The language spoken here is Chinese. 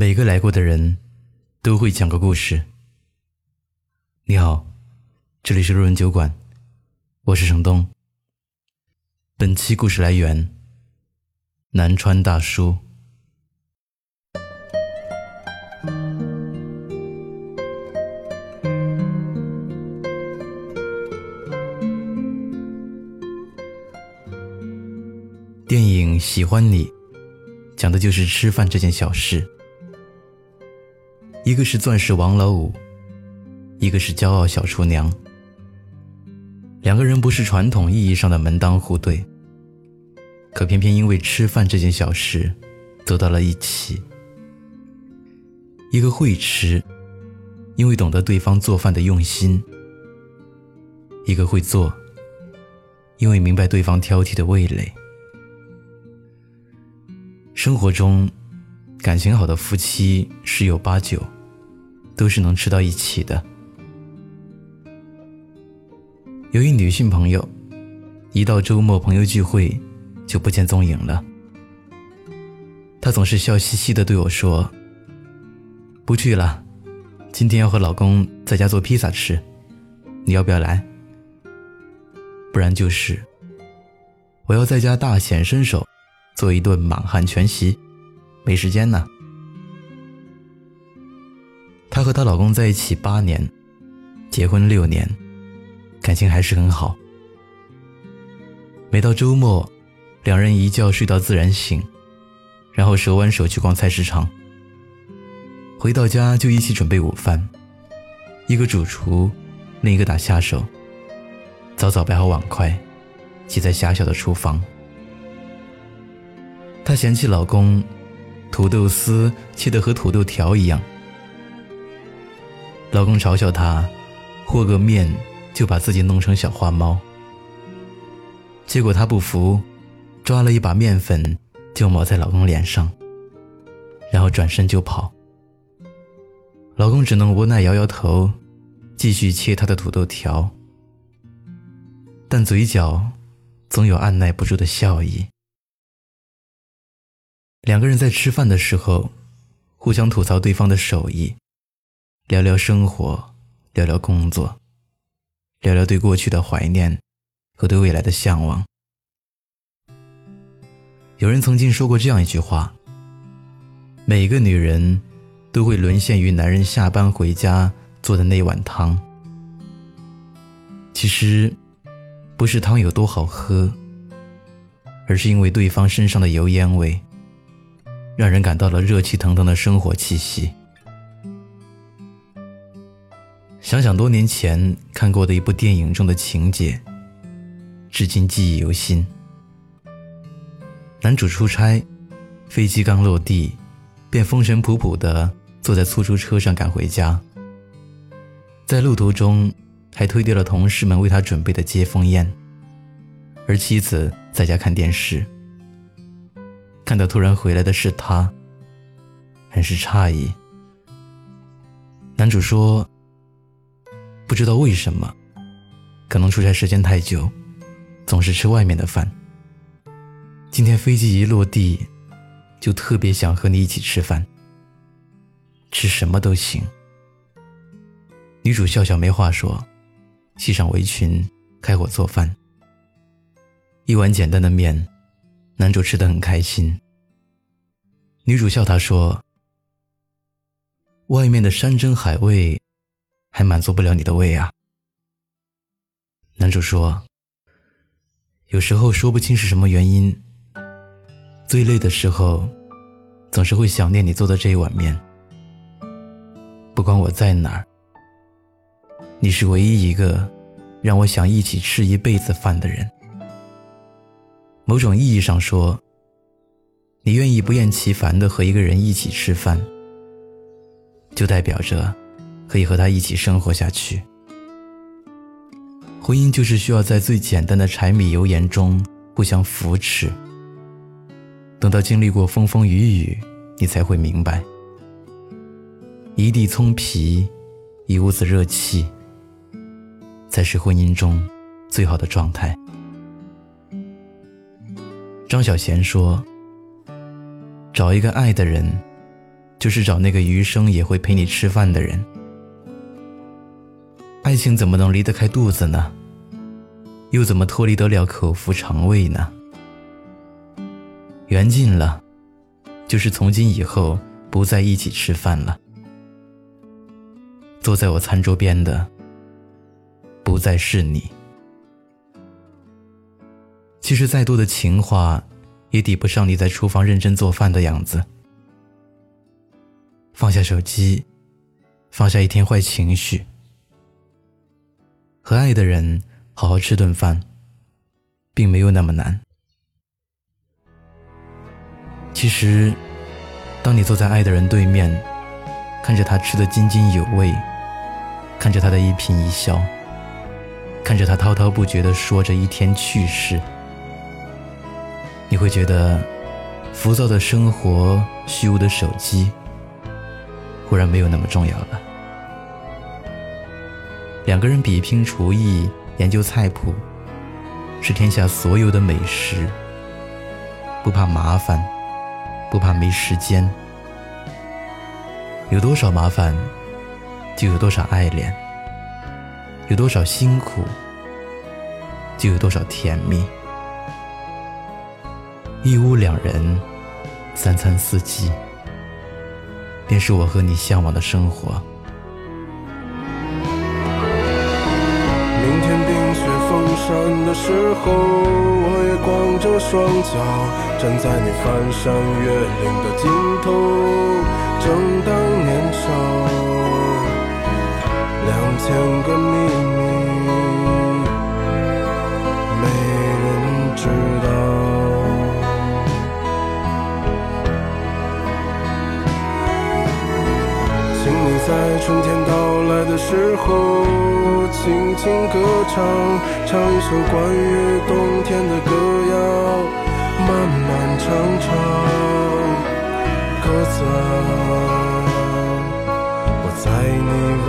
每个来过的人，都会讲个故事。你好，这里是路人酒馆，我是程东。本期故事来源：南川大叔。电影《喜欢你》讲的就是吃饭这件小事。一个是钻石王老五，一个是骄傲小厨娘。两个人不是传统意义上的门当户对，可偏偏因为吃饭这件小事走到了一起。一个会吃，因为懂得对方做饭的用心；一个会做，因为明白对方挑剔的味蕾。生活中。感情好的夫妻十有八九都是能吃到一起的。有一女性朋友，一到周末朋友聚会就不见踪影了。她总是笑嘻嘻的对我说：“不去了，今天要和老公在家做披萨吃，你要不要来？不然就是我要在家大显身手，做一顿满汉全席。”没时间呢。她和她老公在一起八年，结婚六年，感情还是很好。每到周末，两人一觉睡到自然醒，然后手挽手去逛菜市场。回到家就一起准备午饭，一个主厨，另一个打下手。早早摆好碗筷，挤在狭小的厨房。她嫌弃老公。土豆丝切得和土豆条一样，老公嘲笑她，和个面就把自己弄成小花猫。结果她不服，抓了一把面粉就抹在老公脸上，然后转身就跑。老公只能无奈摇摇头，继续切他的土豆条，但嘴角总有按耐不住的笑意。两个人在吃饭的时候，互相吐槽对方的手艺，聊聊生活，聊聊工作，聊聊对过去的怀念和对未来的向往。有人曾经说过这样一句话：每个女人都会沦陷于男人下班回家做的那碗汤。其实，不是汤有多好喝，而是因为对方身上的油烟味。让人感到了热气腾腾的生活气息。想想多年前看过的一部电影中的情节，至今记忆犹新。男主出差，飞机刚落地，便风尘仆仆地坐在出租车上赶回家。在路途中，还推掉了同事们为他准备的接风宴，而妻子在家看电视。看到突然回来的是他，很是诧异。男主说：“不知道为什么，可能出差时间太久，总是吃外面的饭。今天飞机一落地，就特别想和你一起吃饭，吃什么都行。”女主笑笑没话说，系上围裙开火做饭。一碗简单的面。男主吃的很开心。女主笑他说：“外面的山珍海味，还满足不了你的胃啊。”男主说：“有时候说不清是什么原因，最累的时候，总是会想念你做的这一碗面。不管我在哪儿，你是唯一一个让我想一起吃一辈子饭的人。”某种意义上说，你愿意不厌其烦的和一个人一起吃饭，就代表着可以和他一起生活下去。婚姻就是需要在最简单的柴米油盐中互相扶持。等到经历过风风雨雨，你才会明白，一地葱皮，一屋子热气，才是婚姻中最好的状态。张小娴说：“找一个爱的人，就是找那个余生也会陪你吃饭的人。爱情怎么能离得开肚子呢？又怎么脱离得了口腹肠胃呢？缘尽了，就是从今以后不在一起吃饭了。坐在我餐桌边的，不再是你。其实再多的情话，也抵不上你在厨房认真做饭的样子。放下手机，放下一天坏情绪，和爱的人好好吃顿饭，并没有那么难。其实，当你坐在爱的人对面，看着他吃得津津有味，看着他的一颦一笑，看着他滔滔不绝地说着一天趣事，你会觉得，浮躁的生活、虚无的手机。忽然没有那么重要了。两个人比拼厨艺、研究菜谱，是天下所有的美食。不怕麻烦，不怕没时间。有多少麻烦，就有多少爱恋；有多少辛苦，就有多少甜蜜。一屋两人，三餐四季。便是我和你向往的生活。山的时候，我也光着双脚站在你翻山越岭的尽头，在春天到来的时候，轻轻歌唱，唱一首关于冬天的歌谣，漫漫长长，鸽子啊，我在你温